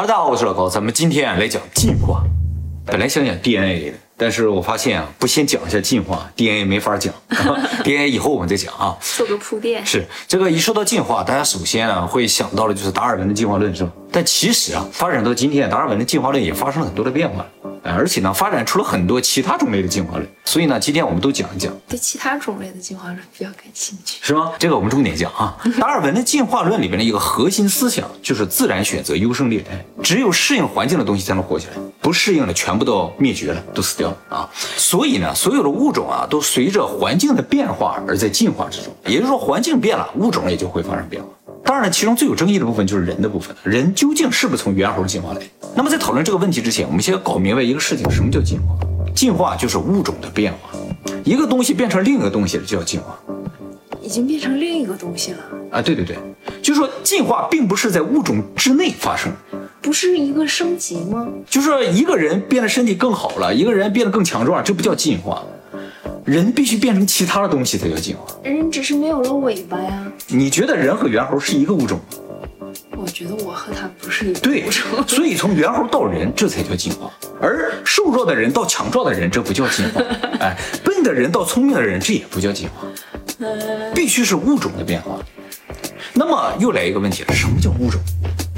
哈喽，大家好，我是老高，咱们今天来讲进化。本来想讲 DNA 的，但是我发现啊，不先讲一下进化，DNA 没法讲，DNA 以后我们再讲啊。做个铺垫。是这个一说到进化，大家首先啊会想到的就是达尔文的进化论，是吧？但其实啊，发展到今天，达尔文的进化论也发生了很多的变化。而且呢，发展出了很多其他种类的进化论，所以呢，今天我们都讲一讲。对其他种类的进化论比较感兴趣，是吗？这个我们重点讲啊。达尔文的进化论里面的一个核心思想就是自然选择优胜劣汰，只有适应环境的东西才能活下来，不适应的全部都灭绝了，都死掉了啊。所以呢，所有的物种啊，都随着环境的变化而在进化之中。也就是说，环境变了，物种也就会发生变化。当然了，其中最有争议的部分就是人的部分人究竟是不是从猿猴进化来？那么在讨论这个问题之前，我们先要搞明白一个事情：什么叫进化？进化就是物种的变化，一个东西变成另一个东西了就叫进化。已经变成另一个东西了啊？对对对，就是说进化并不是在物种之内发生，不是一个升级吗？就是说一个人变得身体更好了，一个人变得更强壮，这不叫进化。人必须变成其他的东西才叫进化。人只是没有了尾巴呀。你觉得人和猿猴是一个物种吗？我觉得我和他不是一个物种。所以从猿猴到人，这才叫进化。而瘦弱的人到强壮的人，这不叫进化。哎，笨的人到聪明的人，这也不叫进化。必须是物种的变化。那么又来一个问题了，什么叫物种？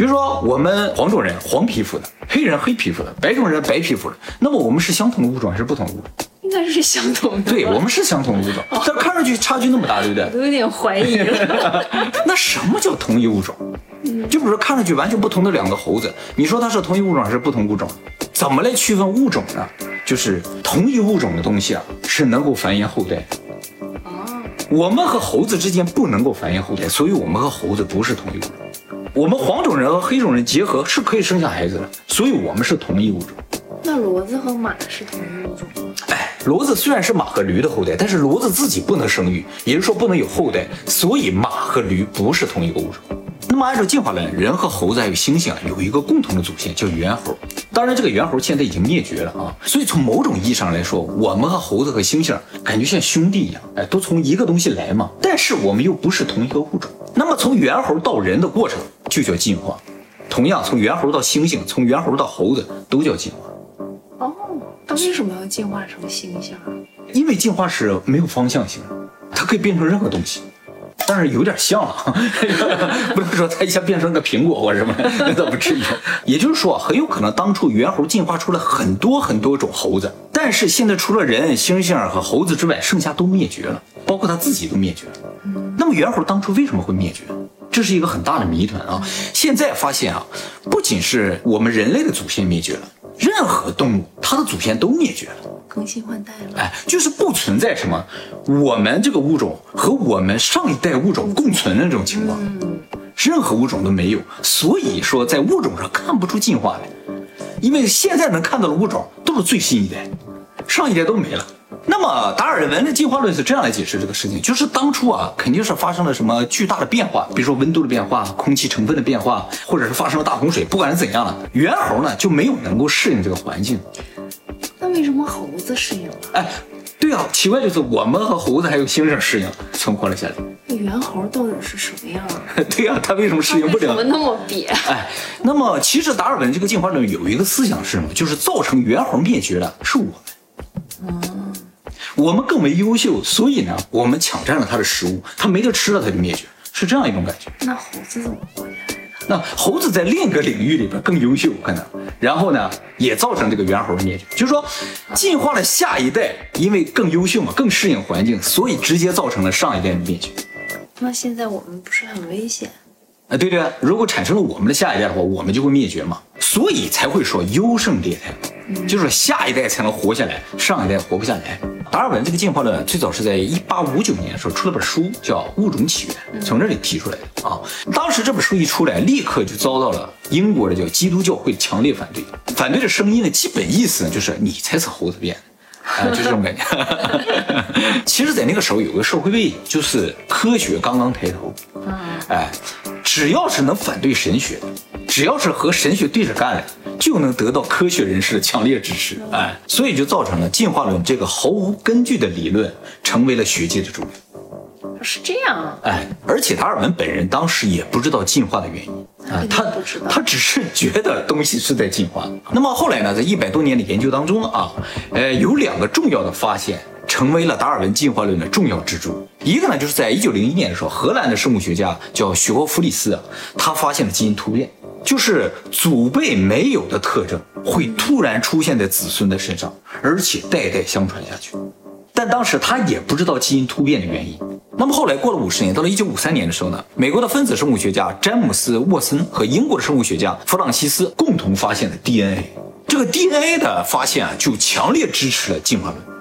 比如说我们黄种人黄皮肤的，黑人黑皮肤的，白种人白皮肤的，那么我们是相同的物种还是不同的物种？应该是相同的，对我们是相同的物种，但看上去差距那么大，对不对？都有点怀疑了。那什么叫同一物种？就比如说看上去完全不同的两个猴子，你说它是同一物种还是不同物种？怎么来区分物种呢？就是同一物种的东西啊，是能够繁衍后代。哦，我们和猴子之间不能够繁衍后代，所以我们和猴子不是同一物种。我们黄种人和黑种人结合是可以生下孩子的，所以我们是同一物种。那骡子和马是同一物种吗？哎，骡子虽然是马和驴的后代，但是骡子自己不能生育，也就是说不能有后代，所以马和驴不是同一个物种。那么按照进化论，人和猴子还有猩猩啊有一个共同的祖先叫猿猴。当然这个猿猴现在已经灭绝了啊，所以从某种意义上来说，我们和猴子和猩猩感觉像兄弟一样，哎，都从一个东西来嘛。但是我们又不是同一个物种。那么从猿猴到人的过程就叫进化，同样从猿猴到猩猩，从猿猴到猴子都叫进化。哦它为什么要进化成猩猩啊？因为进化是没有方向性，它可以变成任何东西，但是有点像啊，不能说它一下变成个苹果或什么，那 倒不至于。也就是说，很有可能当初猿猴进化出了很多很多种猴子，但是现在除了人、猩猩和猴子之外，剩下都灭绝了，包括它自己都灭绝了。那么猿猴当初为什么会灭绝？这是一个很大的谜团啊！现在发现啊，不仅是我们人类的祖先灭绝了。任何动物，它的祖先都灭绝了，更新换代了。哎，就是不存在什么我们这个物种和我们上一代物种共存的这种情况，任何物种都没有。所以说，在物种上看不出进化来，因为现在能看到的物种都是最新一代，上一代都没了。那么达尔文的进化论是这样来解释这个事情，就是当初啊，肯定是发生了什么巨大的变化，比如说温度的变化、空气成分的变化，或者是发生了大洪水。不管是怎样了，猿猴呢就没有能够适应这个环境。那为什么猴子适应了？哎，对啊，奇怪就是我们和猴子还有猩猩适应存活了下来。那猿猴到底是什么样？对呀，它为什么适应不了？怎么那么瘪？哎，那么其实达尔文这个进化论有一个思想是什么？就是造成猿猴灭绝的是我们。嗯。我们更为优秀，所以呢，我们抢占了它的食物，它没得吃了，它就灭绝，是这样一种感觉。那猴子怎么活下来的？那猴子在另一个领域里边更优秀，可能，然后呢，也造成这个猿猴的灭绝。就是说，进化了下一代，因为更优秀嘛，更适应环境，所以直接造成了上一代的灭绝。那现在我们不是很危险？啊，对对，如果产生了我们的下一代的话，我们就会灭绝嘛，所以才会说优胜劣汰，就是下一代才能活下来，上一代活不下来。达尔文这个进化论最早是在一八五九年的时候出了本书，叫《物种起源》，从这里提出来的啊。当时这本书一出来，立刻就遭到了英国的叫基督教会强烈反对。反对的声音的基本意思呢，就是你才是猴子变的，啊，就这种感觉。其实，在那个时候有个社会背景，就是科学刚刚抬头，哎，只要是能反对神学的。只要是和神学对着干的，就能得到科学人士的强烈支持，哎，所以就造成了进化论这个毫无根据的理论成为了学界的主流。是这样，哎，而且达尔文本人当时也不知道进化的原因，他他只是觉得东西是在进化。那么后来呢，在一百多年的研究当中啊，呃，有两个重要的发现成为了达尔文进化论的重要支柱。一个呢，就是在一九零一年的时候，荷兰的生物学家叫许霍弗里斯，他发现了基因突变，就是祖辈没有的特征会突然出现在子孙的身上，而且代代相传下去。但当时他也不知道基因突变的原因。那么后来过了五十年，到了一九五三年的时候呢，美国的分子生物学家詹姆斯沃森和英国的生物学家弗朗西斯共同发现了 DNA。这个 DNA 的发现啊，就强烈支持了进化论。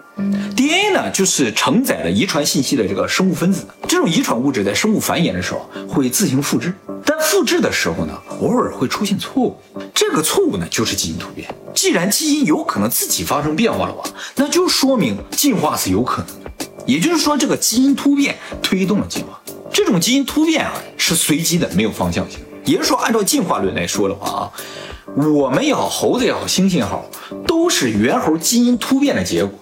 DNA 呢，就是承载了遗传信息的这个生物分子。这种遗传物质在生物繁衍的时候会自行复制，但复制的时候呢，偶尔会出现错误。这个错误呢，就是基因突变。既然基因有可能自己发生变化的话，那就说明进化是有可能的。也就是说，这个基因突变推动了进化。这种基因突变啊，是随机的，没有方向性。也就是说，按照进化论来说的话啊，我们也好，猴子也好，猩猩也好，都是猿猴基因突变的结果。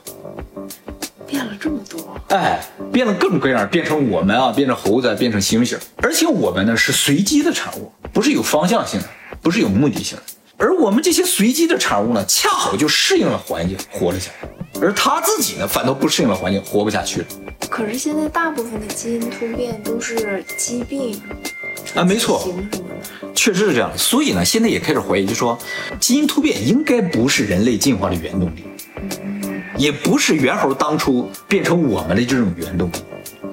变了这么多，哎，变了各种各样，变成我们啊，变成猴子，变成猩猩，而且我们呢是随机的产物，不是有方向性的，不是有目的性的。而我们这些随机的产物呢，恰好就适应了环境，活了下来。而他自己呢，反倒不适应了环境，活不下去了。可是现在大部分的基因突变都是疾病啊，没错。确实是这样。所以呢，现在也开始怀疑，就说基因突变应该不是人类进化的原动力，也不是猿猴当初变成我们的这种原动力。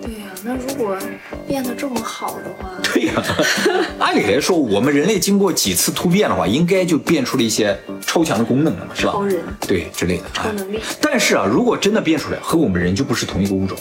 对呀、那如果变得这么好的话，对呀、按理来说，我们人类经过几次突变的话，应该就变出了一些超强的功能了嘛，是吧？超人对之类的。超能力哎但是啊，如果真的变出来，和我们人就不是同一个物种。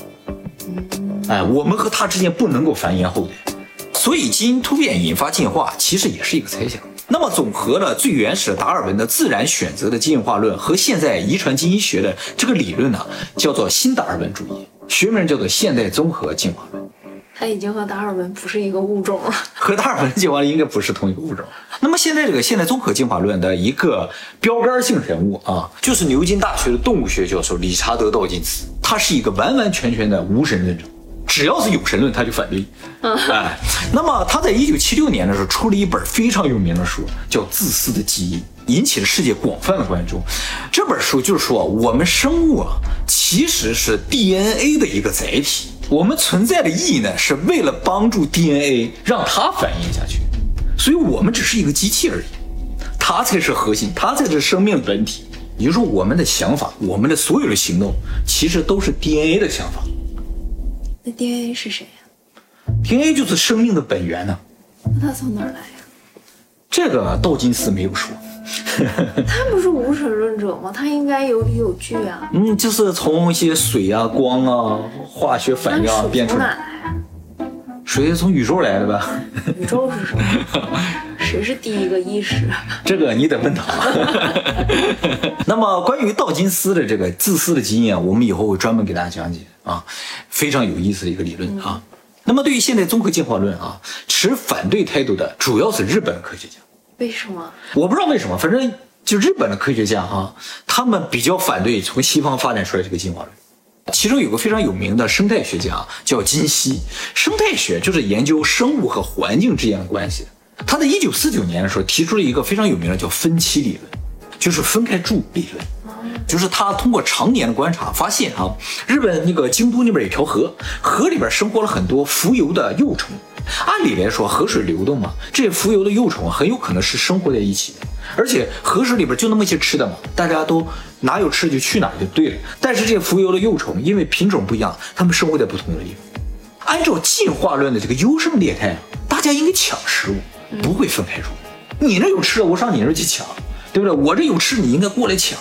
嗯哎，我们和它之间不能够繁衍后代，所以基因突变引发进化，其实也是一个猜想。那么，总和了最原始的达尔文的自然选择的进化论和现在遗传基因学的这个理论呢，叫做新达尔文主义，学名叫做现代综合进化论。他已经和达尔文不是一个物种了。和达尔文进化论应该不是同一个物种。那么现在这个现代综合进化论的一个标杆性人物啊，就是牛津大学的动物学教授理查德·道金斯，他是一个完完全全的无神论者。只要是有神论，他就反对。哎，那么他在一九七六年的时候出了一本非常有名的书，叫《自私的基因》，引起了世界广泛的关注。这本书就是说，我们生物啊，其实是 DNA 的一个载体。我们存在的意义呢，是为了帮助 DNA 让它繁衍下去，所以我们只是一个机器而已，它才是核心，它才是生命本体。也就是说，我们的想法，我们的所有的行动，其实都是 DNA 的想法。那 DNA 是谁呀、DNA 就是生命的本源呢、那它从哪儿来呀、这个道金斯没有说，他不是无神论者吗？他应该有理有据啊。嗯，就是从一些水啊、光啊、化学反应啊变出来。从哪、水是从宇宙来的吧？宇宙是什么？谁是第一个意识？这个你得问他。那么关于道金斯的这个自私的基因啊，我们以后会专门给大家讲解啊，非常有意思的一个理论啊。那么对于现代综合进化论啊，持反对态度的主要是日本科学家。为什么？我不知道为什么，反正就日本的科学家哈、他们比较反对从西方发展出来这个进化论。其中有个非常有名的生态学家叫金希，生态学就是研究生物和环境之间的关系。他在一九四九年的时候提出了一个非常有名的叫分期理论，就是分开住理论。就是他通过常年的观察发现啊，日本那个京都那边有条河，河里边生活了很多浮游的幼虫。按理来说，河水流动嘛，这些浮游的幼虫很有可能是生活在一起的，而且河水里边就那么些吃的嘛，大家都哪有吃就去哪就对了。但是这些浮游的幼虫因为品种不一样，它们生活在不同的地方。按照进化论的这个优胜劣汰啊，大家应该抢食物，不会分开住。你那有吃的，我上你那去抢，对不对？我这有吃，你应该过来抢。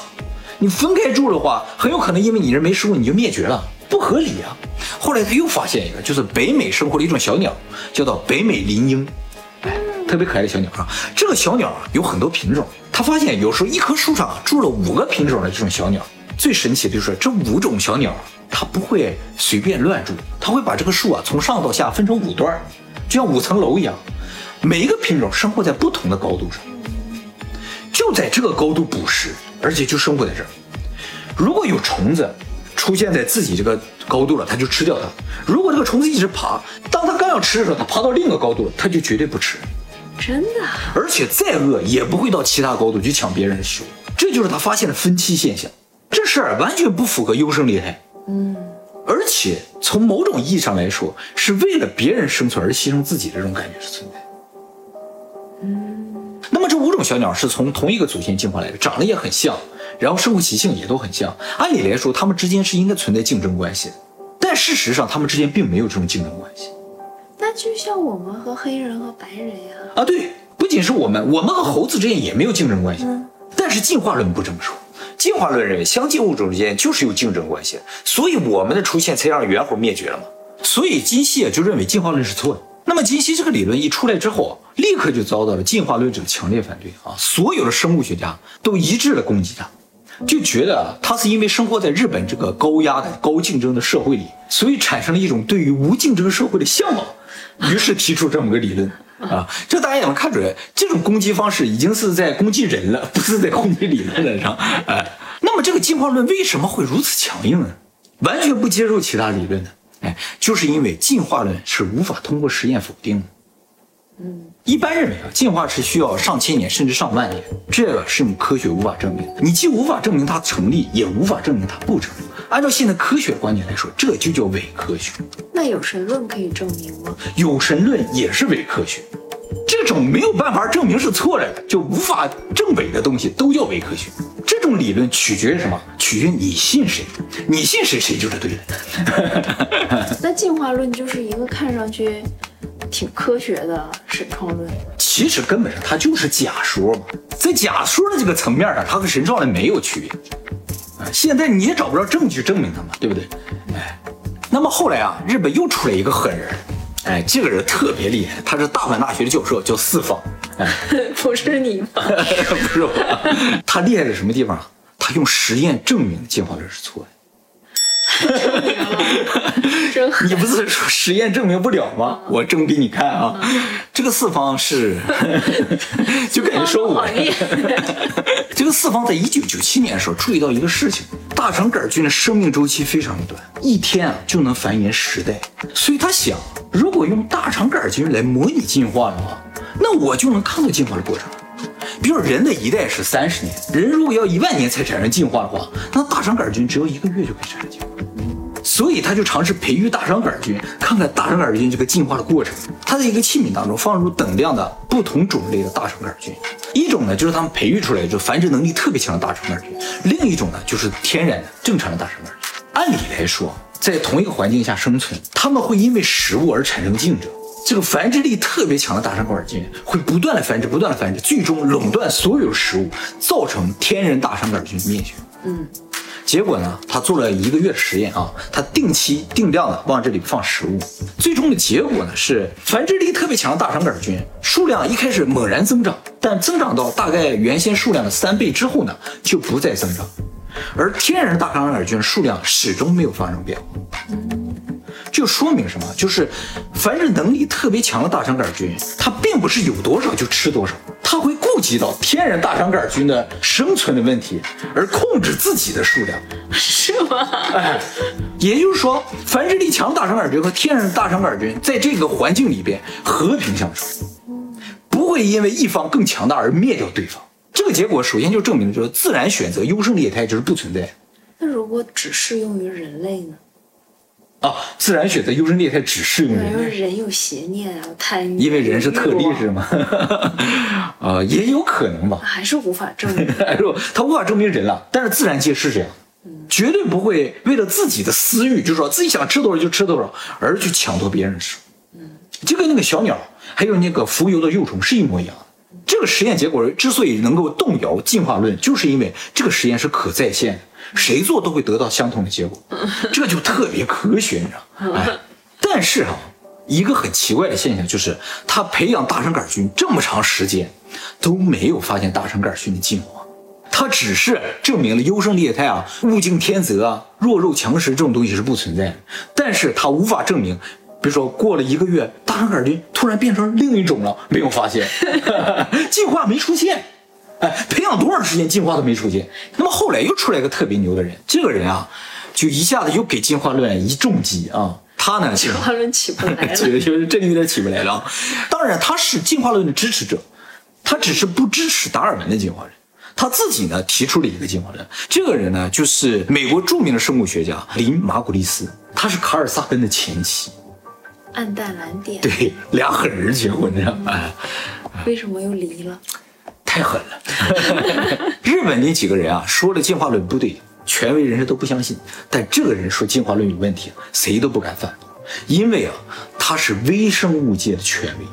你分开住的话，很有可能因为你这没食物，你就灭绝了，不合理啊。后来他又发现一个，就是北美生活的一种小鸟，叫做北美林莺，哎，特别可爱的小鸟啊。这个小鸟啊有很多品种，他发现有时候一棵树上住了五个品种的这种小鸟。最神奇的就是这五种小鸟，它不会随便乱住，它会把这个树啊从上到下分成五段，就像五层楼一样，每一个品种生活在不同的高度上。就在这个高度捕食，而且就生活在这儿。如果有虫子出现在自己这个高度了，它就吃掉它；如果这个虫子一直爬，当它刚要吃的时候，它爬到另一个高度了，它就绝对不吃。真的啊？而且再饿也不会到其他高度去抢别人的食物。这就是他发现的分期现象。这事儿完全不符合优胜劣汰。嗯，而且从某种意义上来说，是为了别人生存而牺牲自己的这种感觉是存在。嗯，那么这五种小鸟是从同一个祖先进化来的，长得也很像，然后生活习性也都很像。按理来说，它们之间是应该存在竞争关系的，但事实上，它们之间并没有这种竞争关系。那就像我们和黑人和白人呀。啊，对，不仅是我们，我们和猴子之间也没有竞争关系。嗯但是进化论不这么说，进化论认为相近物种之间就是有竞争关系，所以我们的出现才让猿猴灭绝了嘛。所以金希啊就认为进化论是错的。那么金希这个理论一出来之后，立刻就遭到了进化论者的强烈反对啊！所有的生物学家都一致的攻击他，就觉得啊他是因为生活在日本这个高压的、高竞争的社会里，所以产生了一种对于无竞争社会的向往，于是提出这么个理论。啊，这大家也能看出来，这种攻击方式已经是在攻击人了，不是在攻击理论了上。哎，那么这个进化论为什么会如此强硬呢？完全不接受其他理论呢？哎，就是因为进化论是无法通过实验否定的。嗯，一般认为啊，进化是需要上千年甚至上万年，这个是用科学无法证明的。你既无法证明它成立，也无法证明它不成立。按照现在科学观点来说，这就叫伪科学。那有神论可以证明吗？有神论也是伪科学。这种没有办法证明是错的，就无法证伪的东西都叫伪科学。这种理论取决于什么？取决于你信谁，你信谁，谁就是对的。那进化论就是一个看上去挺科学的神创论。其实根本上它就是假说嘛，在假说的这个层面上，它和神创论没有区别。啊，现在你也找不着证据证明它嘛，对不对？哎，那么后来啊，日本又出来一个狠人，哎，这个人特别厉害，他是大阪大学的教授，叫四方。哎，不是你吗？不是我，他厉害在什么地方啊？他用实验证明进化论是错的。真狠你不是说实验证明不了吗？我证给你看啊！这个四方是，就感觉说我 这个四方在一九九七年的时候注意到一个事情：大肠杆菌的生命周期非常的短，一天啊就能繁衍十代。所以他想，如果用大肠杆菌来模拟进化的话，那我就能看到进化的过程。比如人的一代是三十年，人如果要一万年才产生进化的话，那大肠杆菌只要一个月就可以产生进化。所以他就尝试培育大肠杆菌，看看大肠杆菌这个进化的过程。他在一个器皿当中放入等量的不同种类的大肠杆菌，一种呢就是他们培育出来就繁殖能力特别强的大肠杆菌，另一种呢就是天然的正常的大肠杆菌。按理来说，在同一个环境下生存，它们会因为食物而产生竞争。这个繁殖力特别强的大肠杆菌会不断的繁殖，不断的繁殖，最终垄断所有食物，造成天然大肠杆菌灭绝。嗯结果呢，他做了一个月的实验啊，他定期定量的往这里放食物，最终的结果呢是繁殖力特别强的大肠杆菌数量一开始猛然增长，但增长到大概原先数量的三倍之后呢，就不再增长，而天然大肠杆菌数量始终没有发生变化。就说明什么？就是繁殖能力特别强的大肠杆菌，它并不是有多少就吃多少，它会顾及到天然大肠杆菌的生存的问题，而控制自己的数量。是吗？哎，也就是说，繁殖力强大肠杆菌和天然大肠杆菌在这个环境里边和平相处，不会因为一方更强大而灭掉对方。这个结果首先就证明了，就是自然选择优胜劣汰就是不存在那如果只适用于人类呢？啊。自然选择优胜劣汰只适用对，人类因为。人有邪念啊，贪欲，因为人是特例是吗？啊、也有可能吧。还是无法证明。哎说他无法证明人了，但是自然界是这样，绝对不会为了自己的私欲，就是说自己想吃多少就吃多少，而去抢夺别人的食物。就跟那个小鸟还有那个浮游的幼虫是一模一样的。这个实验结果之所以能够动摇进化论，就是因为这个实验是可再现的，谁做都会得到相同的结果，这就特别科学，你知道吗？哎，但是哈、一个很奇怪的现象就是，他培养大肠杆菌这么长时间，都没有发现大肠杆菌的进化。他只是证明了优胜劣汰啊、物竞天择啊、弱肉强食这种东西是不存在的，但是他无法证明，比如说过了一个月，大肠杆菌突然变成另一种了，没有发现，进化没出现。哎，培养多长时间进化都没出现。那么后来又出来一个特别牛的人，这个人啊，就一下子又给进化论一重击啊。他他呢，进化论起不来了。就是真有点起不来了。当然，他是进化论的支持者，他只是不支持达尔文的进化论。他自己呢提出了一个进化论，这个人呢就是美国著名的生物学家林马古利斯，他是卡尔萨根的前妻。暗淡蓝点，对，俩狠人结婚这样，啊，为什么又离了？太狠了。日本那几个人啊，说了进化论不对，权威人士都不相信，但这个人说进化论有问题，谁都不敢犯，因为啊，他是微生物界的权威，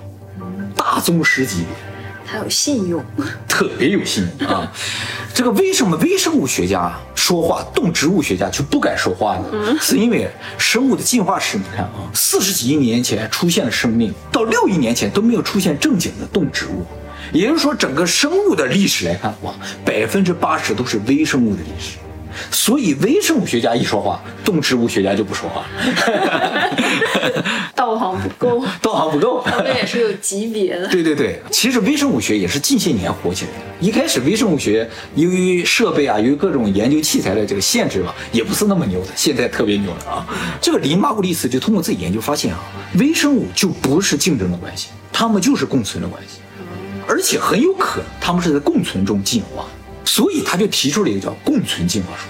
大宗师级别。他有信用，特别有信用啊！这个为什么微生物学家说话，动植物学家就不敢说话呢？是因为生物的进化史，你看啊，四十几亿年前出现了生命，到六亿年前都没有出现正经的动植物，也就是说，整个生物的历史来看，哇，百分之八十都是微生物的历史。所以微生物学家一说话，动植物学家就不说话，道行不够，道行不够，他们也是有级别的。对对对，其实微生物学也是近些年火起来的。一开始微生物学由于设备啊，由于各种研究器材的这个限制吧，也不是那么牛的。现在特别牛了啊！这个林马古利斯就通过自己研究发现啊，微生物就不是竞争的关系，它们就是共存的关系，而且很有可能它们是在共存中进化。所以他就提出了一个叫共存进化说。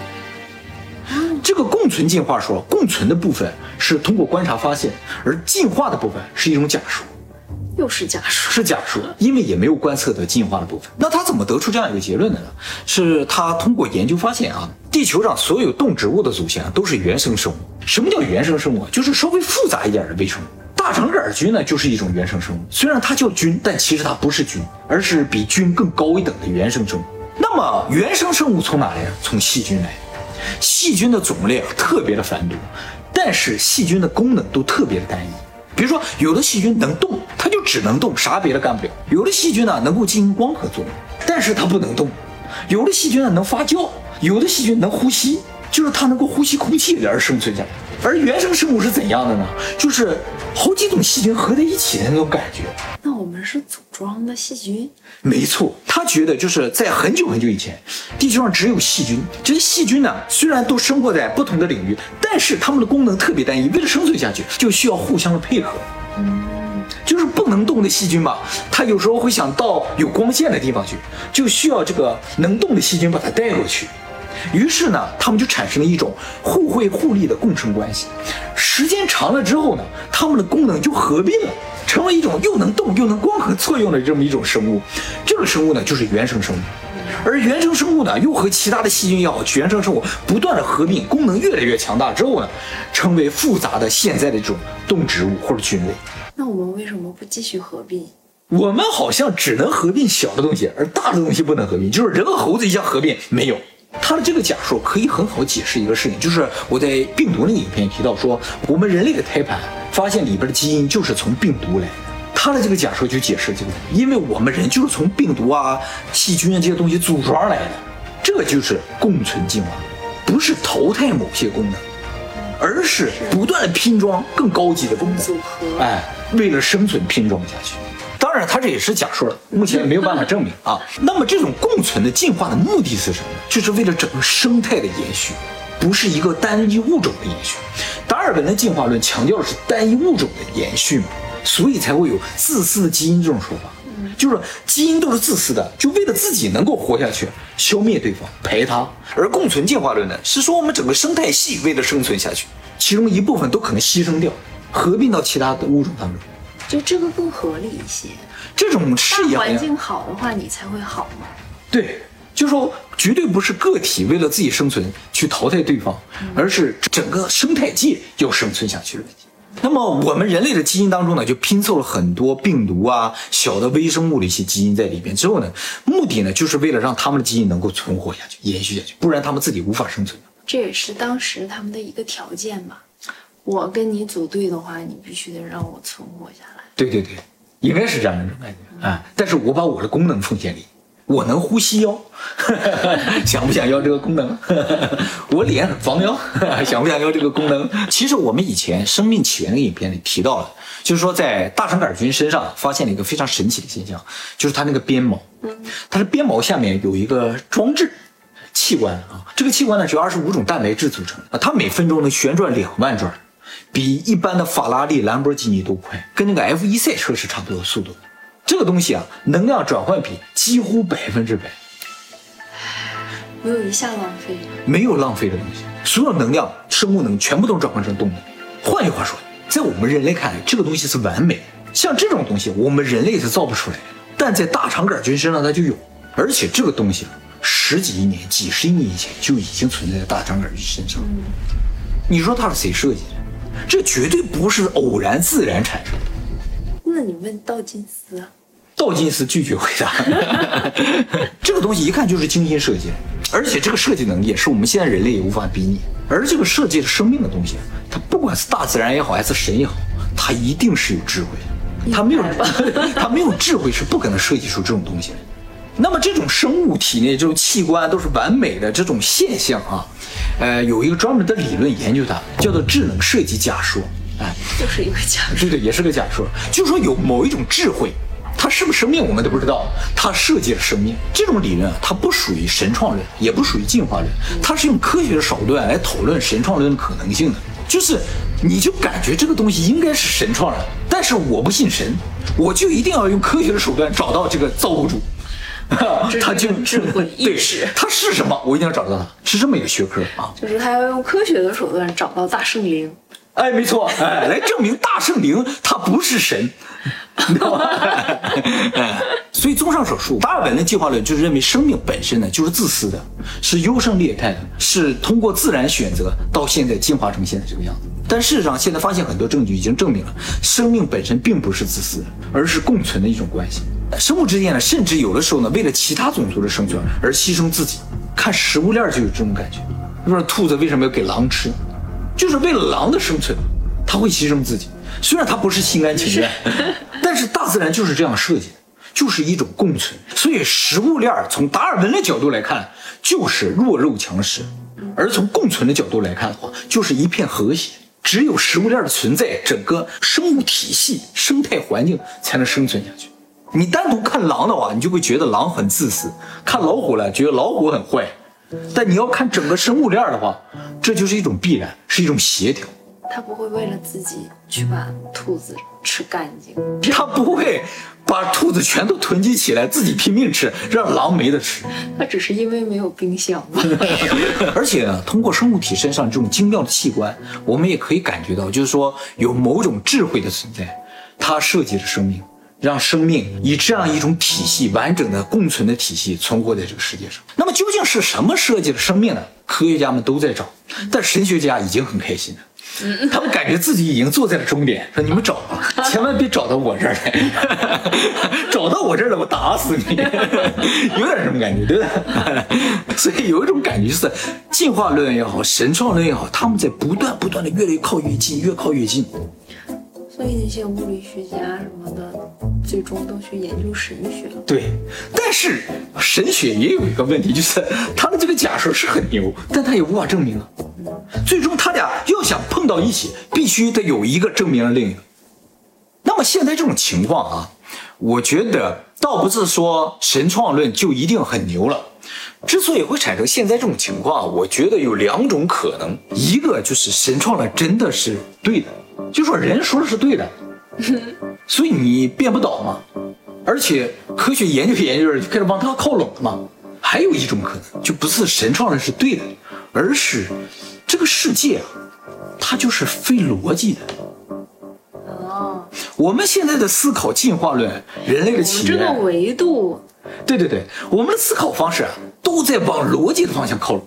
这个共存进化说，共存的部分是通过观察发现，而进化的部分是一种假说，又是假说，是假说，因为也没有观测的进化的部分。那他怎么得出这样一个结论的呢？是他通过研究发现啊，地球上所有动植物的祖先都是原生生物。什么叫原生生物？就是稍微复杂一点的微生物。大肠杆菌呢，就是一种原生生物。虽然它叫菌，但其实它不是菌，而是比菌更高一等的原生生物。那么原生生物从哪来？从细菌来。细菌的种类啊特别的繁多，但是细菌的功能都特别的单一。比如说，有的细菌能动，它就只能动，啥别的干不了；有的细菌呢能够进行光合作用，但是它不能动；有的细菌呢能发酵，有的细菌能呼吸，就是它能够呼吸空气而生存下来。而原生生物是怎样的呢？就是好几种细菌合在一起的那种感觉。那我们是组装的细菌？没错，他觉得就是在很久很久以前，地球上只有细菌。这些细菌呢，虽然都生活在不同的领域，但是它们的功能特别单一。为了生存下去，就需要互相的配合。嗯，就是不能动的细菌吧，它有时候会想到有光线的地方去，就需要这个能动的细菌把它带过去。于是呢，他们就产生了一种互惠互利的共生关系。时间长了之后呢，它们的功能就合并了，成为一种又能动又能光合作用的这么一种生物。这个生物呢，就是原生生物。而原生生物呢，又和其他的细菌也好，原生生物不断的合并，功能越来越强大之后呢，成为复杂的现在的这种动植物或者菌类。那我们为什么不继续合并？我们好像只能合并小的东西，而大的东西不能合并，就是人和猴子一下合并没有。他的这个假说可以很好解释一个事情，就是我在病毒那个影片提到说，我们人类的胎盘发现里边的基因就是从病毒来的。他的这个假说就解释这个，因为我们人就是从病毒啊、细菌啊这些东西组装来的，这就是共存进化，不是淘汰某些功能，而是不断的拼装更高级的功能。哎，为了生存拼装下去。当然，它这也是假说了，目前没有办法证明 啊。那么，这种共存的进化的目的是什么？就是为了整个生态的延续，不是一个单一物种的延续。达尔文的进化论强调的是单一物种的延续嘛，所以才会有自私的基因这种说法，就是基因都是自私的，就为了自己能够活下去，消灭对方，排他。而共存进化论呢，是说我们整个生态系为了生存下去，其中一部分都可能牺牲掉，合并到其他的物种当中。就这个更合理一些。这种视野环境好的话，你才会好吗。对，就说绝对不是个体为了自己生存去淘汰对方，而是整个生态界要生存下去的问题。那么我们人类的基因当中呢，就拼凑了很多病毒啊、小的微生物的一些基因在里边。之后呢，目的呢，就是为了让他们的基因能够存活下去、延续下去，不然他们自己无法生存。这也是当时他们的一个条件吧。我跟你组队的话，你必须得让我存活下来。对对对，应该是这样的一种感觉啊！但是我把我的功能奉献给你，我能呼吸哟，想不想要这个功能？我脸很方哟，想不想要这个功能？其实我们以前《生命起源》的影片里提到了，就是说在大肠杆菌身上发现了一个非常神奇的现象，就是它那个鞭毛，它的鞭毛下面有一个装置器官啊，这个器官呢，由二十五种蛋白质组成啊，它每分钟能旋转两万转。比一般的法拉利、兰博基尼都快，跟那个 F1 赛车是差不多的速度。这个东西啊，能量转换比几乎百分之百，没有一下浪费。没有浪费的东西，所有能量、生物能全部都转换成动能。换句话说，在我们人类看来，这个东西是完美。像这种东西，我们人类是造不出来的，但在大肠杆菌身上它就有，而且这个东西十几亿年、几十亿年以前就已经存在在大肠杆菌身上。你说它是谁设计的？这绝对不是偶然自然产生的。那你问道金斯啊？道金斯拒绝回答。这个东西一看就是精心设计的，而且这个设计能力是我们现在人类也无法比拟。而这个设计的生命的东西，它不管是大自然也好，还是神也好，它一定是有智慧的。它没有，它没有智慧是不可能设计出这种东西的。那么这种生物体内这种器官都是完美的这种现象啊，呃，有一个专门的理论研究它，叫做智能设计假说。哎，就是一个假说。对对，也是个假说，就是说有某一种智慧。它是不是生命，我们都不知道。它设计了生命这种理论啊，它不属于神创论，也不属于进化论，它是用科学的手段来讨论神创论的可能性的。就是你就感觉这个东西应该是神创的，但是我不信神，我就一定要用科学的手段找到这个造物主。他就智慧意识，他是什么？我一定要找到他，是这么一个学科啊。就是他要用科学的手段找到大圣灵。哎，没错，哎，来证明大圣灵他不是神，你知道吗？所以综上所述，达尔文的进化论就是认为生命本身呢就是自私的，是优胜劣汰的，是通过自然选择到现在进化成现在这个样子。但事实上，现在发现很多证据已经证明了，生命本身并不是自私的，而是共存的一种关系。生物之间呢，甚至有的时候呢，为了其他种族的生存而牺牲自己。看食物链就有这种感觉。你说兔子为什么要给狼吃？就是为了狼的生存，它会牺牲自己。虽然它不是心甘情愿，但是大自然就是这样设计的，就是一种共存。所以食物链从达尔文的角度来看，就是弱肉强食；而从共存的角度来看的话，就是一片和谐。只有食物链的存在，整个生物体系、生态环境才能生存下去。你单独看狼的话，你就会觉得狼很自私；看老虎了，觉得老虎很坏。但你要看整个生物链的话，这就是一种必然，是一种协调。他不会为了自己去把兔子吃干净，他不会把兔子全都囤积起来自己拼命吃，让狼没得吃。那只是因为没有冰箱。而且呢，通过生物体身上这种精妙的器官，我们也可以感觉到，就是说有某种智慧的存在，它设计了生命。让生命以这样一种体系完整的共存的体系存活在这个世界上。那么究竟是什么设计了生命呢？科学家们都在找，但神学家已经很开心了，他们感觉自己已经坐在了终点，说你们找吧，千万别找到我这儿来，找到我这儿了，我打死你，有点什么感觉，对吧？所以有一种感觉就是进化论也好，神创论也好，他们在不断不断的越来越靠越近，越靠越近。所以那些物理学家什么的，最终都去研究神学了。对，但是神学也有一个问题，就是他的这个假设是很牛，但他也无法证明啊。最终他俩要想碰到一起，必须得有一个证明了另一个。那么现在这种情况啊，我觉得倒不是说神创论就一定很牛了。之所以会产生现在这种情况，我觉得有两种可能，一个就是神创论真的是对的。就说人说的是对的，所以你变不倒嘛。而且科学研究研究着就开始往他靠拢了嘛。还有一种可能，就不是神创论是对的，而是这个世界啊，它就是非逻辑的。哦，我们现在的思考进化论，人类的起源，这个维度，对对对，我们的思考方式啊，都在往逻辑的方向靠拢。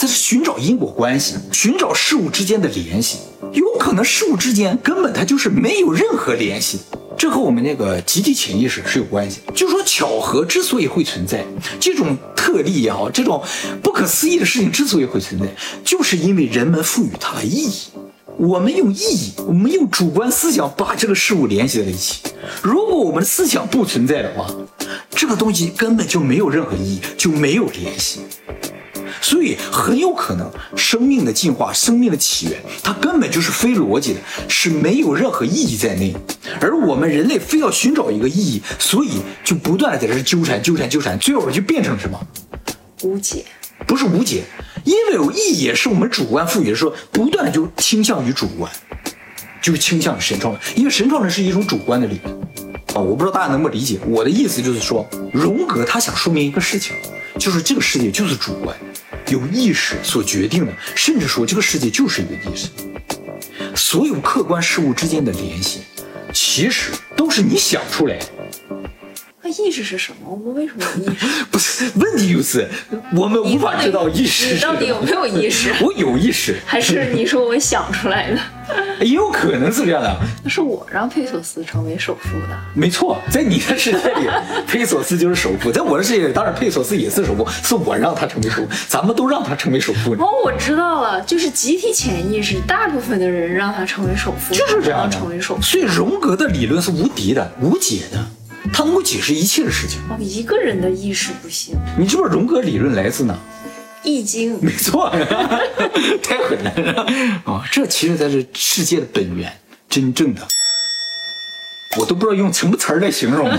这是寻找因果关系，寻找事物之间的联系。有可能事物之间根本它就是没有任何联系，这和我们那个集体潜意识是有关系。就说巧合之所以会存在，这种特例也好，这种不可思议的事情之所以会存在，就是因为人们赋予它了意义。我们用意义，我们用主观思想把这个事物联系在一起。如果我们的思想不存在的话，这个东西根本就没有任何意义，就没有联系。所以很有可能，生命的进化、生命的起源，它根本就是非逻辑的，是没有任何意义在内。而我们人类非要寻找一个意义，所以就不断的在这纠缠、纠缠、纠缠，最后就变成什么？无解？不是无解，因为有意义是我们主观赋予的，说不断的就倾向于主观。就倾向于神创论，因为神创论是一种主观的理论啊。我不知道大家能不能理解我的意思，就是说荣格他想说明一个事情，就是这个世界就是主观，有意识所决定的，甚至说这个世界就是一个意识，所有客观事物之间的联系，其实都是你想出来的。那意识是什么？我们为什么有意识？不是，问题就是我们无法知道意识。你到底有没有意识？我有意识，还是你说我想出来的？也有可能是这样的。那是我让佩索斯成为首富的。没错，在你的世界里，佩索斯就是首富；在我的世界里，当然佩索斯也是首富，是我让他成为首富，咱们都让他成为首富。哦，我知道了，就是集体潜意识，大部分的人让他成为首富，就是这样成为首富。所以荣格的理论是无敌的、无解的。他能够解释一切的事情哦，一个人的意识不行。你知不知道荣格理论来自哪？易经。没错，太狠了啊！这其实才是世界的本源，真正的，我都不知道用什么词儿来形容。